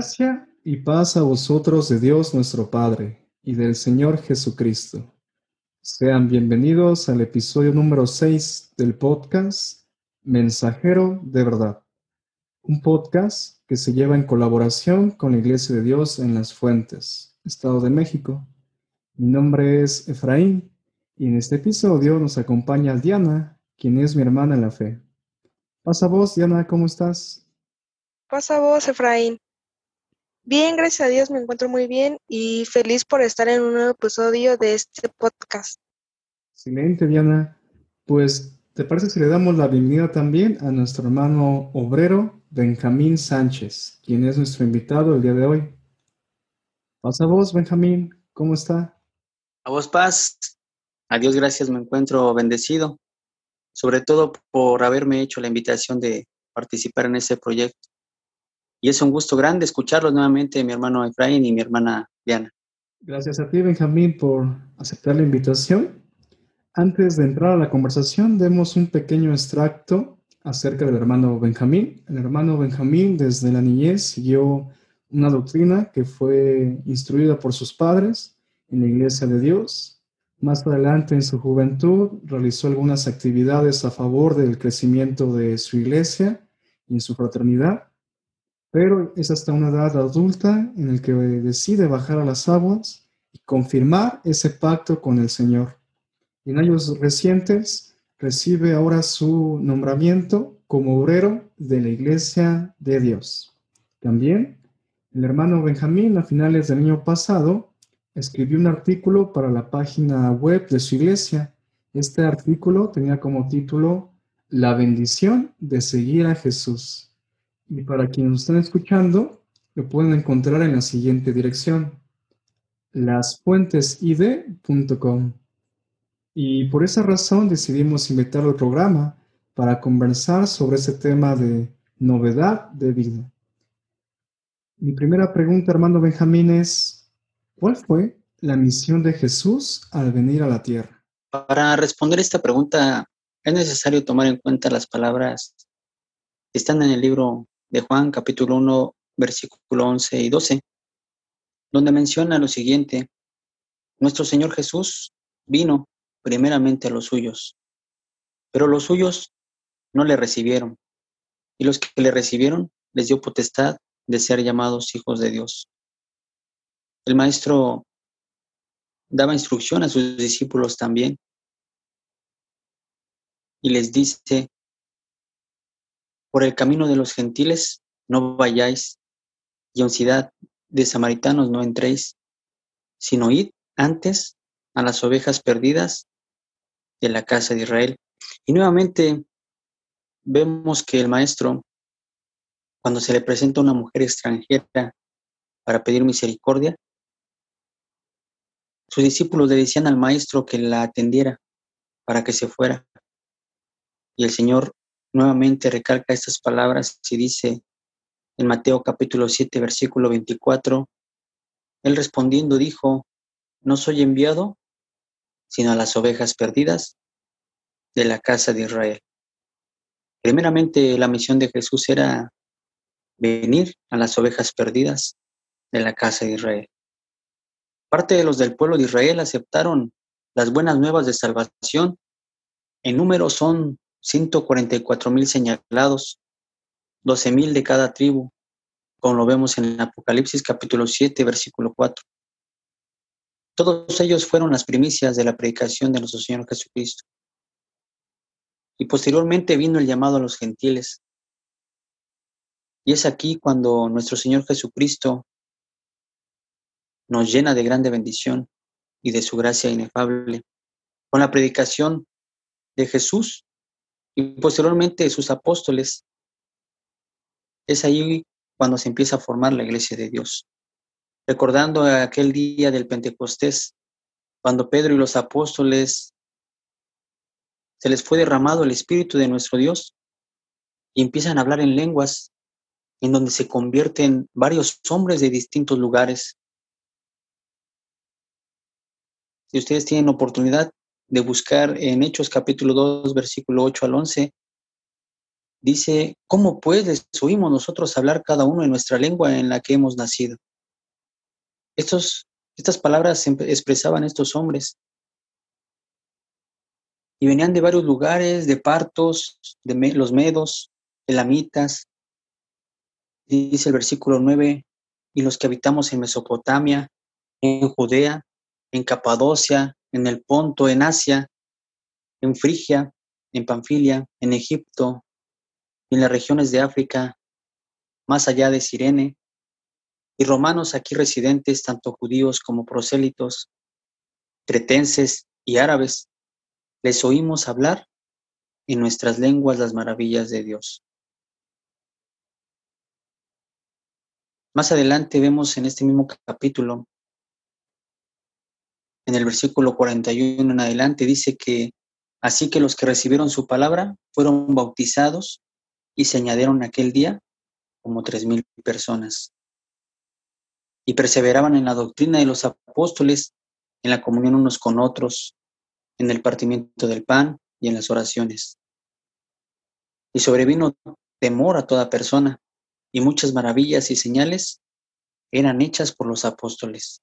Gracia y paz a vosotros de Dios nuestro Padre y del Señor Jesucristo. Sean bienvenidos al episodio número 6 del podcast Mensajero de Verdad, un podcast que se lleva en colaboración con la Iglesia de Dios en Las Fuentes, Estado de México. Mi nombre es Efraín y en este episodio nos acompaña Diana, quien es mi hermana en la fe. Pasa vos, Diana, ¿cómo estás? Pasa vos, Efraín. Bien, gracias a Dios me encuentro muy bien y feliz por estar en un nuevo episodio de este podcast. Excelente, Diana. Pues, ¿te parece si le damos la bienvenida también a nuestro hermano obrero Benjamín Sánchez, quien es nuestro invitado el día de hoy? Pasa vos, Benjamín, ¿cómo está? A vos, paz. A Dios gracias, me encuentro bendecido, sobre todo por haberme hecho la invitación de participar en este proyecto y es un gusto grande escucharlos nuevamente, mi hermano Efraín y mi hermana Diana. Gracias a ti, Benjamín, por aceptar la invitación. Antes de entrar a la conversación, demos un pequeño extracto acerca del hermano Benjamín. El hermano Benjamín desde la niñez siguió una doctrina que fue instruida por sus padres en la iglesia de Dios. Más adelante, en su juventud, realizó algunas actividades a favor del crecimiento de su iglesia y en su fraternidad pero es hasta una edad adulta en el que decide bajar a las aguas y confirmar ese pacto con el Señor. en años recientes recibe ahora su nombramiento como obrero de la Iglesia de Dios. También el hermano Benjamín a finales del año pasado escribió un artículo para la página web de su iglesia. Este artículo tenía como título La bendición de seguir a Jesús. Y para quienes están escuchando, lo pueden encontrar en la siguiente dirección, lasfuentesid.com. Y por esa razón decidimos invitar al programa para conversar sobre ese tema de novedad de vida. Mi primera pregunta, hermano Benjamín, es, ¿cuál fue la misión de Jesús al venir a la tierra? Para responder esta pregunta es necesario tomar en cuenta las palabras que están en el libro de Juan capítulo 1, versículo 11 y 12, donde menciona lo siguiente, nuestro Señor Jesús vino primeramente a los suyos, pero los suyos no le recibieron, y los que le recibieron les dio potestad de ser llamados hijos de Dios. El maestro daba instrucción a sus discípulos también y les dice por el camino de los gentiles no vayáis, y en ciudad de samaritanos no entréis, sino id antes a las ovejas perdidas de la casa de Israel. Y nuevamente vemos que el maestro, cuando se le presenta una mujer extranjera para pedir misericordia, sus discípulos le decían al maestro que la atendiera para que se fuera. Y el Señor nuevamente recalca estas palabras y dice en Mateo capítulo 7, versículo 24, Él respondiendo dijo, no soy enviado sino a las ovejas perdidas de la casa de Israel. Primeramente, la misión de Jesús era venir a las ovejas perdidas de la casa de Israel. Parte de los del pueblo de Israel aceptaron las buenas nuevas de salvación. En número son 144 mil señalados, 12 mil de cada tribu, como lo vemos en Apocalipsis capítulo 7, versículo 4. Todos ellos fueron las primicias de la predicación de nuestro Señor Jesucristo. Y posteriormente vino el llamado a los gentiles. Y es aquí cuando nuestro Señor Jesucristo nos llena de grande bendición y de su gracia inefable. Con la predicación de Jesús y posteriormente sus apóstoles. Es ahí cuando se empieza a formar la iglesia de Dios. Recordando aquel día del Pentecostés, cuando Pedro y los apóstoles se les fue derramado el Espíritu de nuestro Dios y empiezan a hablar en lenguas en donde se convierten varios hombres de distintos lugares. Si ustedes tienen oportunidad, de buscar en Hechos capítulo 2, versículo 8 al 11, dice, ¿cómo pues oímos nosotros hablar cada uno en nuestra lengua en la que hemos nacido? Estos, estas palabras expresaban estos hombres y venían de varios lugares, de partos, de los medos, elamitas. Dice el versículo 9, y los que habitamos en Mesopotamia, en Judea, en Capadocia, en el Ponto, en Asia, en Frigia, en Panfilia, en Egipto, en las regiones de África, más allá de Sirene, y romanos aquí residentes, tanto judíos como prosélitos, cretenses y árabes, les oímos hablar en nuestras lenguas las maravillas de Dios. Más adelante vemos en este mismo capítulo, en el versículo 41 en adelante, dice que así que los que recibieron su palabra fueron bautizados y se añadieron aquel día como tres mil personas. Y perseveraban en la doctrina de los apóstoles, en la comunión unos con otros, en el partimiento del pan y en las oraciones. Y sobrevino temor a toda persona, y muchas maravillas y señales eran hechas por los apóstoles.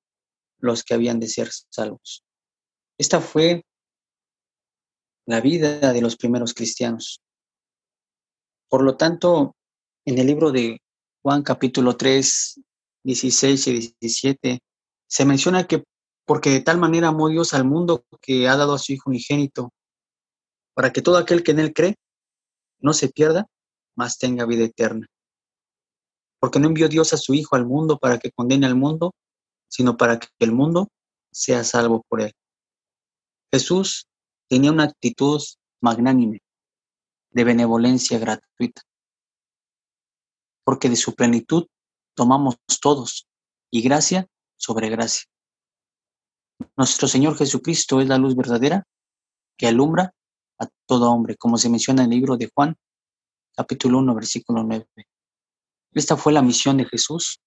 los que habían de ser salvos. Esta fue la vida de los primeros cristianos. Por lo tanto, en el libro de Juan capítulo 3, 16 y 17, se menciona que porque de tal manera amó Dios al mundo que ha dado a su Hijo unigénito, para que todo aquel que en él cree no se pierda, mas tenga vida eterna porque no envió Dios a su Hijo al mundo para que condene al mundo, sino para que el mundo sea salvo por él. Jesús tenía una actitud magnánime, de benevolencia gratuita, porque de su plenitud tomamos todos, y gracia sobre gracia. Nuestro Señor Jesucristo es la luz verdadera que alumbra a todo hombre, como se menciona en el libro de Juan, capítulo 1, versículo 9. Esta fue la misión de Jesús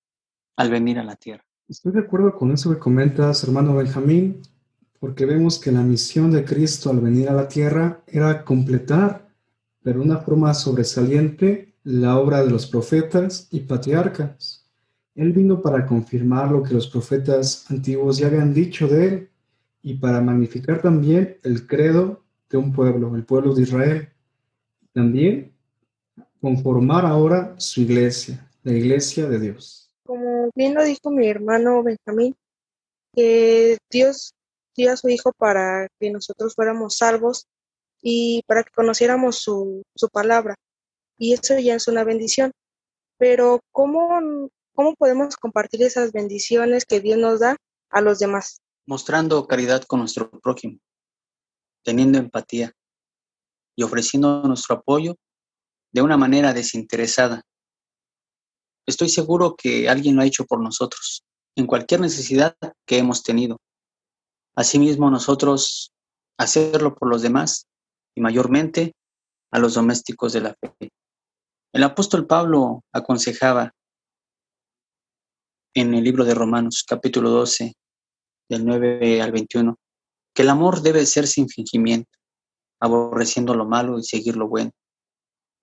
al venir a la tierra. Estoy de acuerdo con eso que comentas, hermano Benjamín, porque vemos que la misión de Cristo al venir a la tierra era completar, pero de una forma sobresaliente, la obra de los profetas y patriarcas. Él vino para confirmar lo que los profetas antiguos ya habían dicho de él y para magnificar también el credo de un pueblo, el pueblo de Israel. También conformar ahora su iglesia, la iglesia de Dios. Bien lo dijo mi hermano Benjamín, que Dios dio a su Hijo para que nosotros fuéramos salvos y para que conociéramos su, su palabra. Y eso ya es una bendición. Pero ¿cómo, ¿cómo podemos compartir esas bendiciones que Dios nos da a los demás? Mostrando caridad con nuestro prójimo, teniendo empatía y ofreciendo nuestro apoyo de una manera desinteresada. Estoy seguro que alguien lo ha hecho por nosotros, en cualquier necesidad que hemos tenido. Asimismo, nosotros hacerlo por los demás y mayormente a los domésticos de la fe. El apóstol Pablo aconsejaba en el libro de Romanos capítulo 12, del 9 al 21, que el amor debe ser sin fingimiento, aborreciendo lo malo y seguir lo bueno.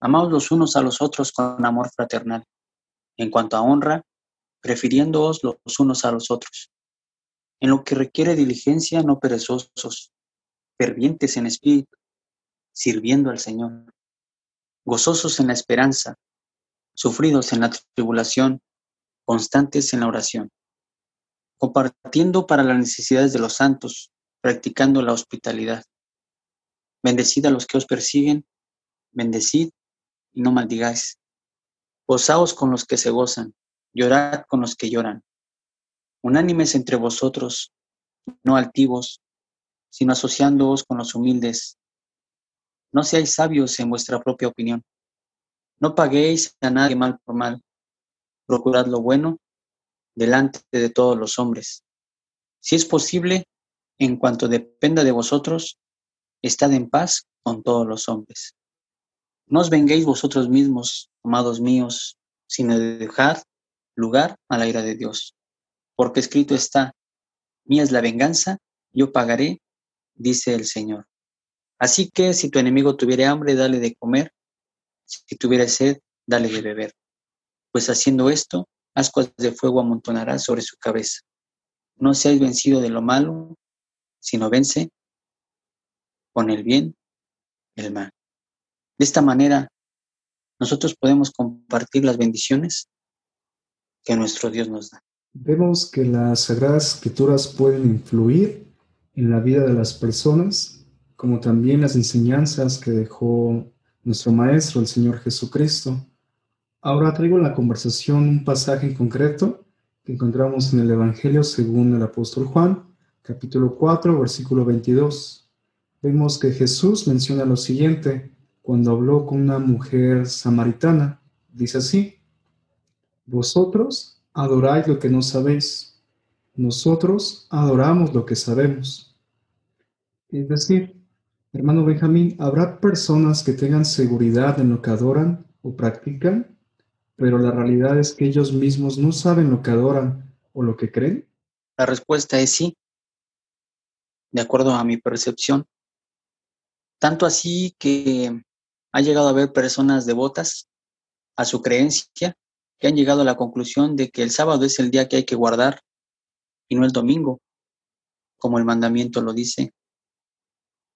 Amaos los unos a los otros con amor fraternal. En cuanto a honra, prefiriéndoos los unos a los otros. En lo que requiere diligencia, no perezosos, fervientes en espíritu, sirviendo al Señor, gozosos en la esperanza, sufridos en la tribulación, constantes en la oración, compartiendo para las necesidades de los santos, practicando la hospitalidad. Bendecid a los que os persiguen, bendecid y no maldigáis. Gozaos con los que se gozan, llorad con los que lloran. Unánimes entre vosotros, no altivos, sino asociándoos con los humildes. No seáis sabios en vuestra propia opinión. No paguéis a nadie mal por mal. Procurad lo bueno delante de todos los hombres. Si es posible, en cuanto dependa de vosotros, estad en paz con todos los hombres. No os venguéis vosotros mismos, amados míos, sino dejad lugar a la ira de Dios. Porque escrito está, mía es la venganza, yo pagaré, dice el Señor. Así que si tu enemigo tuviere hambre, dale de comer, si tuviera sed, dale de beber. Pues haciendo esto, ascuas de fuego amontonará sobre su cabeza. No seáis vencido de lo malo, sino vence con el bien el mal. De esta manera, nosotros podemos compartir las bendiciones que nuestro Dios nos da. Vemos que las Sagradas Escrituras pueden influir en la vida de las personas, como también las enseñanzas que dejó nuestro Maestro, el Señor Jesucristo. Ahora traigo en la conversación un pasaje en concreto que encontramos en el Evangelio según el apóstol Juan, capítulo 4, versículo 22. Vemos que Jesús menciona lo siguiente cuando habló con una mujer samaritana. Dice así, vosotros adoráis lo que no sabéis, nosotros adoramos lo que sabemos. Es decir, hermano Benjamín, habrá personas que tengan seguridad en lo que adoran o practican, pero la realidad es que ellos mismos no saben lo que adoran o lo que creen. La respuesta es sí, de acuerdo a mi percepción. Tanto así que ha llegado a haber personas devotas a su creencia que han llegado a la conclusión de que el sábado es el día que hay que guardar y no el domingo, como el mandamiento lo dice.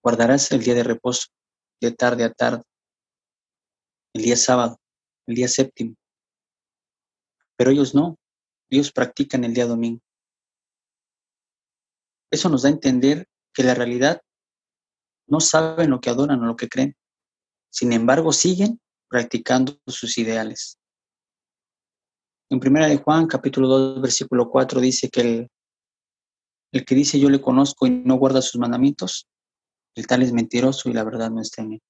Guardarás el día de reposo, de tarde a tarde, el día sábado, el día séptimo. Pero ellos no, ellos practican el día domingo. Eso nos da a entender que la realidad no saben lo que adoran o lo que creen. Sin embargo, siguen practicando sus ideales. En primera de Juan, capítulo 2, versículo 4, dice que el, el que dice yo le conozco y no guarda sus mandamientos, el tal es mentiroso y la verdad no está en él.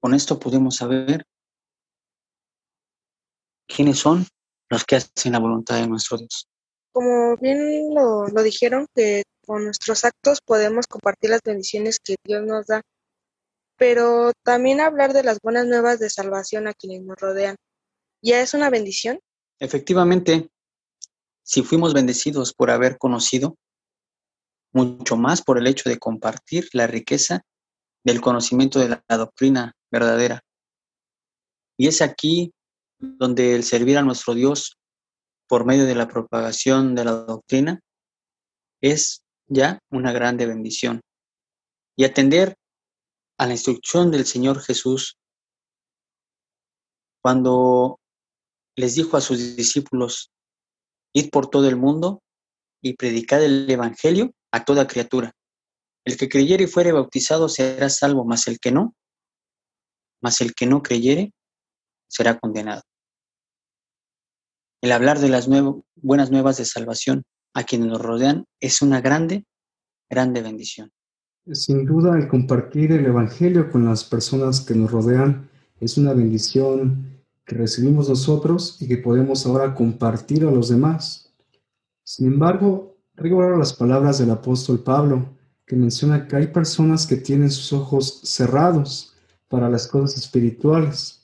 Con esto podemos saber quiénes son los que hacen la voluntad de nuestro Dios. Como bien lo, dijeron, que con nuestros actos podemos compartir las bendiciones que Dios nos da pero también hablar de las buenas nuevas de salvación a quienes nos rodean. ¿Ya es una bendición? Efectivamente, si fuimos bendecidos por haber conocido, mucho más por el hecho de compartir la riqueza del conocimiento de la doctrina verdadera. Y es aquí donde el servir a nuestro Dios por medio de la propagación de la doctrina es ya una grande bendición. Y atender a la instrucción del Señor Jesús cuando les dijo a sus discípulos, id por todo el mundo y predicad el Evangelio a toda criatura. El que creyere y fuere bautizado será salvo, mas el que no, mas el que no creyere será condenado. El hablar de las buenas nuevas de salvación a quienes nos rodean es una grande, grande bendición. Sin duda, el compartir el Evangelio con las personas que nos rodean es una bendición que recibimos nosotros y que podemos ahora compartir a los demás. Sin embargo, ahora las palabras del apóstol Pablo, que menciona que hay personas que tienen sus ojos cerrados para las cosas espirituales.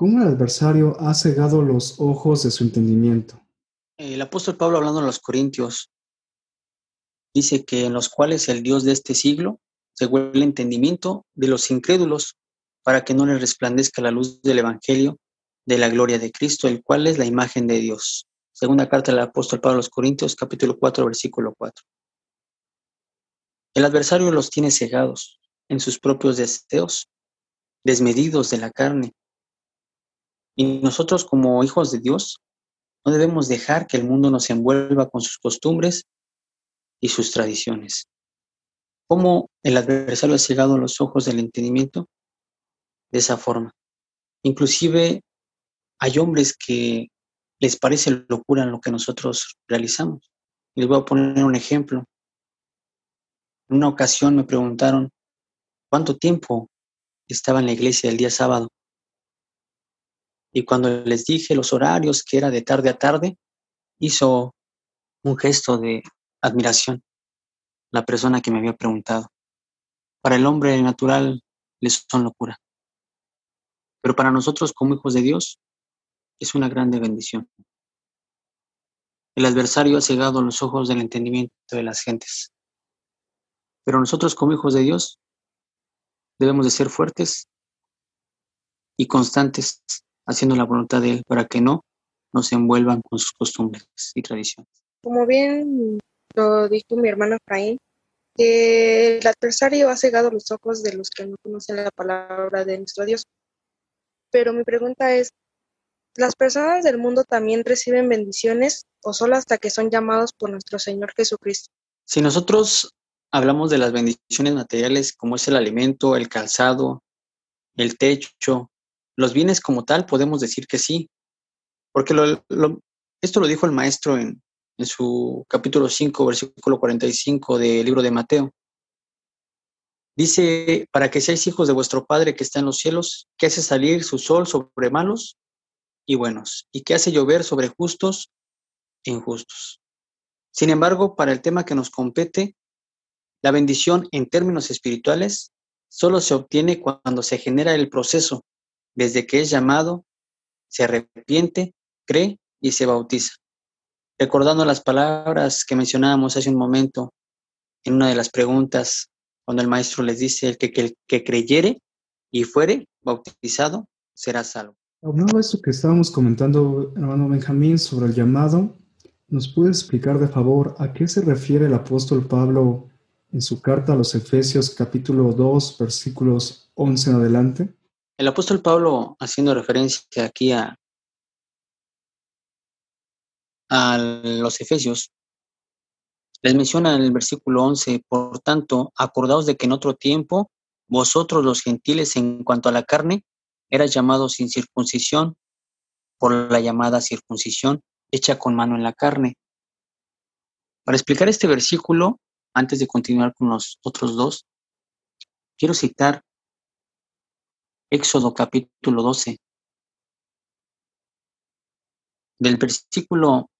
¿Cómo el adversario ha cegado los ojos de su entendimiento? El apóstol Pablo hablando a los Corintios dice que en los cuales el Dios de este siglo cegó el entendimiento de los incrédulos para que no les resplandezca la luz del Evangelio de la gloria de Cristo, el cual es la imagen de Dios. Segunda carta del apóstol Pablo a los Corintios, capítulo 4, versículo 4. El adversario los tiene cegados en sus propios deseos, desmedidos de la carne. Y nosotros como hijos de Dios no debemos dejar que el mundo nos envuelva con sus costumbres y sus tradiciones. ¿Cómo el adversario ha cegado los ojos del entendimiento? De esa forma. Inclusive hay hombres que les parece locura lo que nosotros realizamos. Les voy a poner un ejemplo. En una ocasión me preguntaron, ¿cuánto tiempo estaba en la iglesia el día sábado. Y cuando les dije los horarios, que era de tarde a tarde, hizo un gesto de admiración la persona que me había preguntado. Para el hombre natural les son locura. Pero para nosotros como hijos de Dios es una grande bendición. El adversario ha cegado los ojos del entendimiento de las gentes. Pero nosotros como hijos de Dios debemos de ser fuertes y constantes haciendo la voluntad de Él para que no nos envuelvan con sus costumbres y tradiciones. Como bien lo dijo mi hermano Efraín, que el adversario ha cegado los ojos de los que no conocen la palabra de nuestro Dios. Pero mi pregunta es, ¿las personas del mundo también reciben bendiciones o solo hasta que son llamados por nuestro Señor Jesucristo? Si nosotros hablamos de las bendiciones materiales como es el alimento, el calzado, el techo, los bienes como tal, podemos decir que sí. Porque esto lo dijo el maestro en, en su capítulo 5, versículo 45 del libro de Mateo. Dice, para que seáis hijos de vuestro Padre que está en los cielos, que hace salir su sol sobre malos y buenos, y que hace llover sobre justos e injustos. Sin embargo, para el tema que nos compete, la bendición en términos espirituales solo se obtiene cuando se genera el proceso, desde que es llamado, se arrepiente, cree y se bautiza. Recordando las palabras que mencionábamos hace un momento en una de las preguntas, cuando el maestro les dice, el que, que, que creyere y fuere bautizado, será salvo. Hablando de esto que estábamos comentando, hermano Benjamín, sobre el llamado, ¿nos puede explicar de favor a qué se refiere el apóstol Pablo en su carta a los Efesios capítulo 2 versículos 11 en adelante? El apóstol Pablo, haciendo referencia aquí a, los Efesios, les menciona en el versículo 11, por tanto, acordaos de que en otro tiempo vosotros los gentiles en cuanto a la carne eras llamados sin circuncisión por la llamada circuncisión hecha con mano en la carne. Para explicar este versículo, antes de continuar con los otros dos, quiero citar Éxodo capítulo 12, del versículo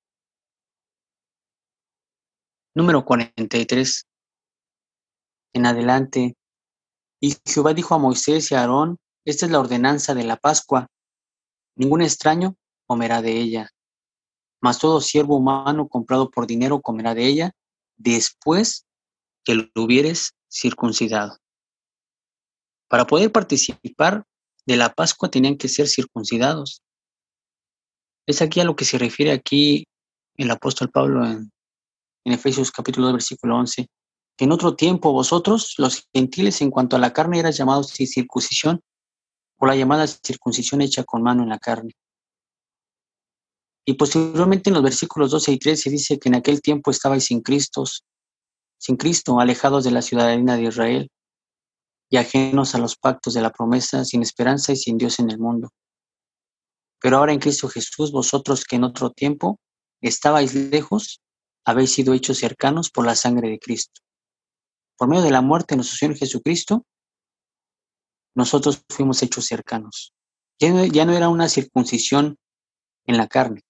número 43 en adelante. Y Jehová dijo a Moisés y a Aarón, esta es la ordenanza de la Pascua, ningún extraño comerá de ella, mas todo siervo humano comprado por dinero comerá de ella, después que lo hubieres circuncidado. Para poder participar de la Pascua tenían que ser circuncidados. Es aquí a lo que se refiere aquí el apóstol Pablo en, Efesios capítulo 2, versículo 11, que en otro tiempo vosotros, los gentiles, en cuanto a la carne, eras llamados sin circuncisión, por la llamada circuncisión hecha con mano en la carne. Y posteriormente en los versículos 12 y 13 dice que en aquel tiempo estabais sin Cristo, sin Cristo, alejados de la ciudadanía de Israel y ajenos a los pactos de la promesa, sin esperanza y sin Dios en el mundo. Pero ahora en Cristo Jesús, vosotros que en otro tiempo estabais lejos, habéis sido hechos cercanos por la sangre de Cristo. Por medio de la muerte de nuestro Señor Jesucristo, nosotros fuimos hechos cercanos. Ya no, ya no era una circuncisión en la carne,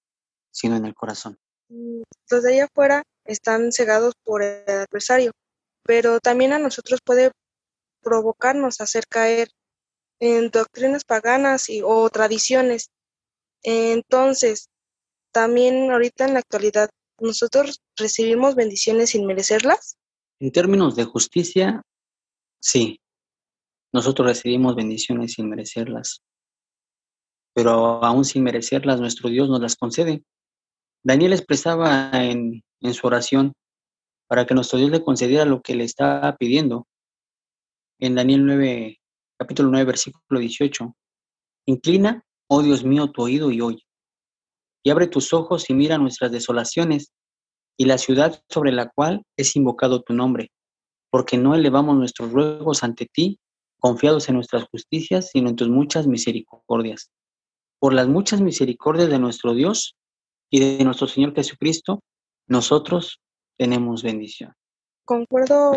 sino en el corazón. Los de allá afuera están cegados por el adversario, pero también a nosotros puede provocarnos a hacer caer en doctrinas paganas y, o tradiciones. Entonces, también ahorita en la actualidad, ¿nosotros recibimos bendiciones sin merecerlas? En términos de justicia, sí. Nosotros recibimos bendiciones sin merecerlas pero aún sin merecerlas, nuestro Dios nos las concede. Daniel expresaba en, en su oración para que nuestro Dios le concediera lo que le estaba pidiendo. En Daniel 9, capítulo 9, versículo 18. Inclina, oh Dios mío, tu oído y oye. Y abre tus ojos y mira nuestras desolaciones y la ciudad sobre la cual es invocado tu nombre, porque no elevamos nuestros ruegos ante ti, confiados en nuestras justicias, sino en tus muchas misericordias por las muchas misericordias de nuestro Dios y de nuestro Señor Jesucristo, nosotros tenemos bendición. Concuerdo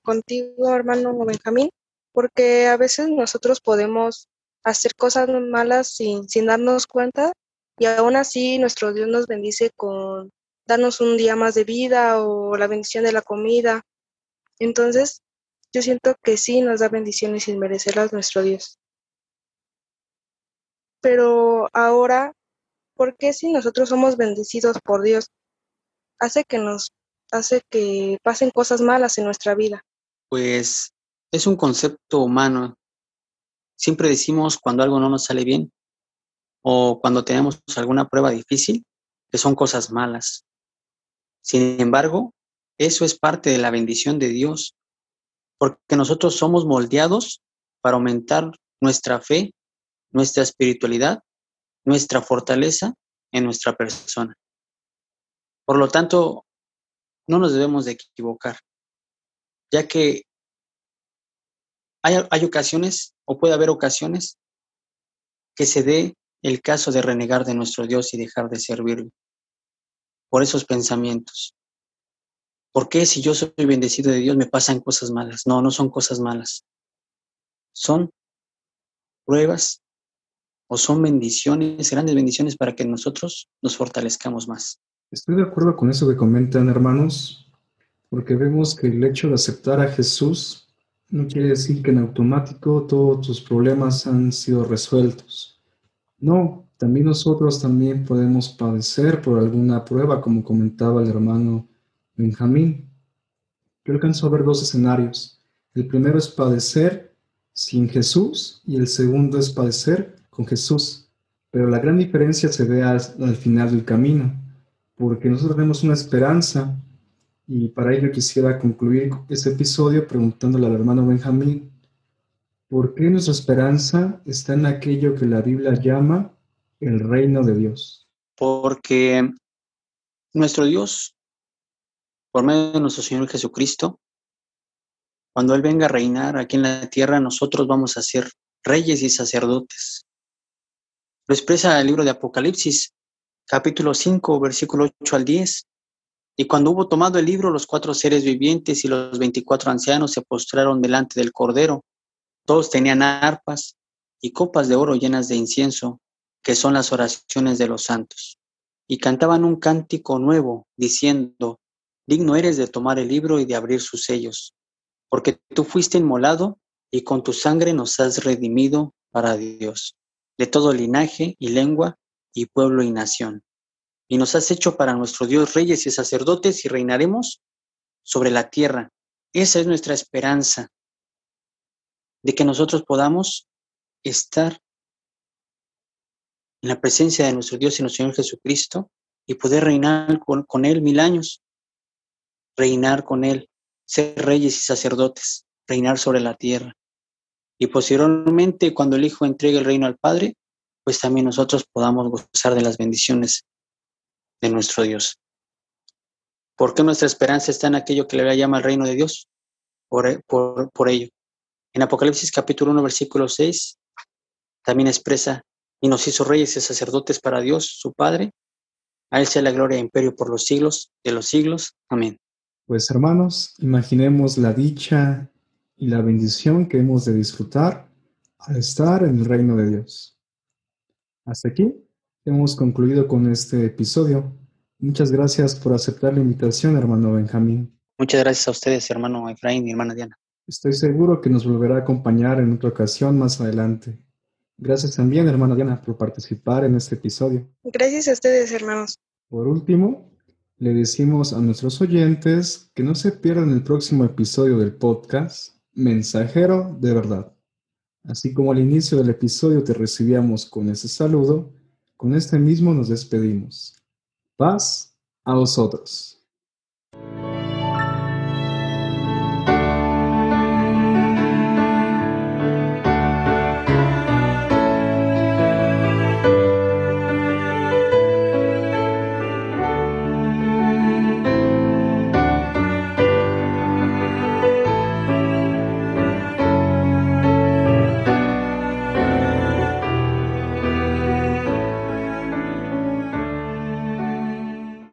contigo, hermano Benjamín, porque a veces nosotros podemos hacer cosas malas sin, sin darnos cuenta y aún así nuestro Dios nos bendice con darnos un día más de vida o la bendición de la comida. Entonces, yo siento que sí nos da bendiciones sin merecerlas nuestro Dios. Pero ahora, ¿por qué si nosotros somos bendecidos por Dios, hace que nos hace que pasen cosas malas en nuestra vida? Pues es un concepto humano. Siempre decimos cuando algo no nos sale bien o cuando tenemos alguna prueba difícil que son cosas malas. Sin embargo, eso es parte de la bendición de Dios, porque nosotros somos moldeados para aumentar nuestra fe, nuestra espiritualidad, nuestra fortaleza en nuestra persona. Por lo tanto, no nos debemos de equivocar, ya que hay, ocasiones o puede haber ocasiones que se dé el caso de renegar de nuestro Dios y dejar de servirlo por esos pensamientos. ¿Por qué si yo soy bendecido de Dios me pasan cosas malas? No, no son cosas malas. Son pruebas o son bendiciones, grandes bendiciones para que nosotros nos fortalezcamos más. Estoy de acuerdo con eso que comentan hermanos, porque vemos que el hecho de aceptar a Jesús no quiere decir que en automático todos tus problemas han sido resueltos. No, también nosotros también podemos padecer por alguna prueba, como comentaba el hermano Benjamín. Yo alcanzo a ver dos escenarios. El primero es padecer sin Jesús y el segundo es padecer con Jesús. Pero la gran diferencia se ve al, al final del camino, porque nosotros tenemos una esperanza y para ello quisiera concluir este episodio preguntándole al hermano Benjamín, ¿por qué nuestra esperanza está en aquello que la Biblia llama el reino de Dios? Porque nuestro Dios, por medio de nuestro Señor Jesucristo, cuando Él venga a reinar aquí en la tierra, nosotros vamos a ser reyes y sacerdotes. Lo expresa el libro de Apocalipsis, capítulo 5, versículo 8 al 10. Y cuando hubo tomado el libro, los cuatro seres vivientes y los veinticuatro ancianos se postraron delante del Cordero. Todos tenían arpas y copas de oro llenas de incienso, que son las oraciones de los santos. Y cantaban un cántico nuevo, diciendo, Digno eres de tomar el libro y de abrir sus sellos, porque tú fuiste inmolado y con tu sangre nos has redimido para Dios, de todo linaje y lengua y pueblo y nación y nos has hecho para nuestro Dios reyes y sacerdotes y reinaremos sobre la tierra. Esa es nuestra esperanza, de que nosotros podamos estar en la presencia de nuestro Dios y nuestro Señor Jesucristo y poder reinar con, Él mil años, reinar con Él, ser reyes y sacerdotes, reinar sobre la tierra. Y posteriormente, cuando el Hijo entregue el reino al Padre, pues también nosotros podamos gozar de las bendiciones de nuestro Dios. ¿Por qué nuestra esperanza está en aquello que le llama el reino de Dios? Por, por, ello. En Apocalipsis capítulo 1, versículo 6, también expresa, y nos hizo reyes y sacerdotes para Dios, su Padre. A Él sea la gloria e imperio por los siglos de los siglos. Amén. Pues hermanos, imaginemos la dicha y la bendición que hemos de disfrutar al estar en el reino de Dios. Hasta aquí hemos concluido con este episodio. Muchas gracias por aceptar la invitación, hermano Benjamín. Muchas gracias a ustedes, hermano Efraín y hermana Diana. Estoy seguro que nos volverá a acompañar en otra ocasión más adelante. Gracias también, hermana Diana, por participar en este episodio. Gracias a ustedes, hermanos. Por último, le decimos a nuestros oyentes que no se pierdan el próximo episodio del podcast Mensajero de Verdad. Así como al inicio del episodio te recibíamos con ese saludo, con este mismo nos despedimos. Paz a vosotros.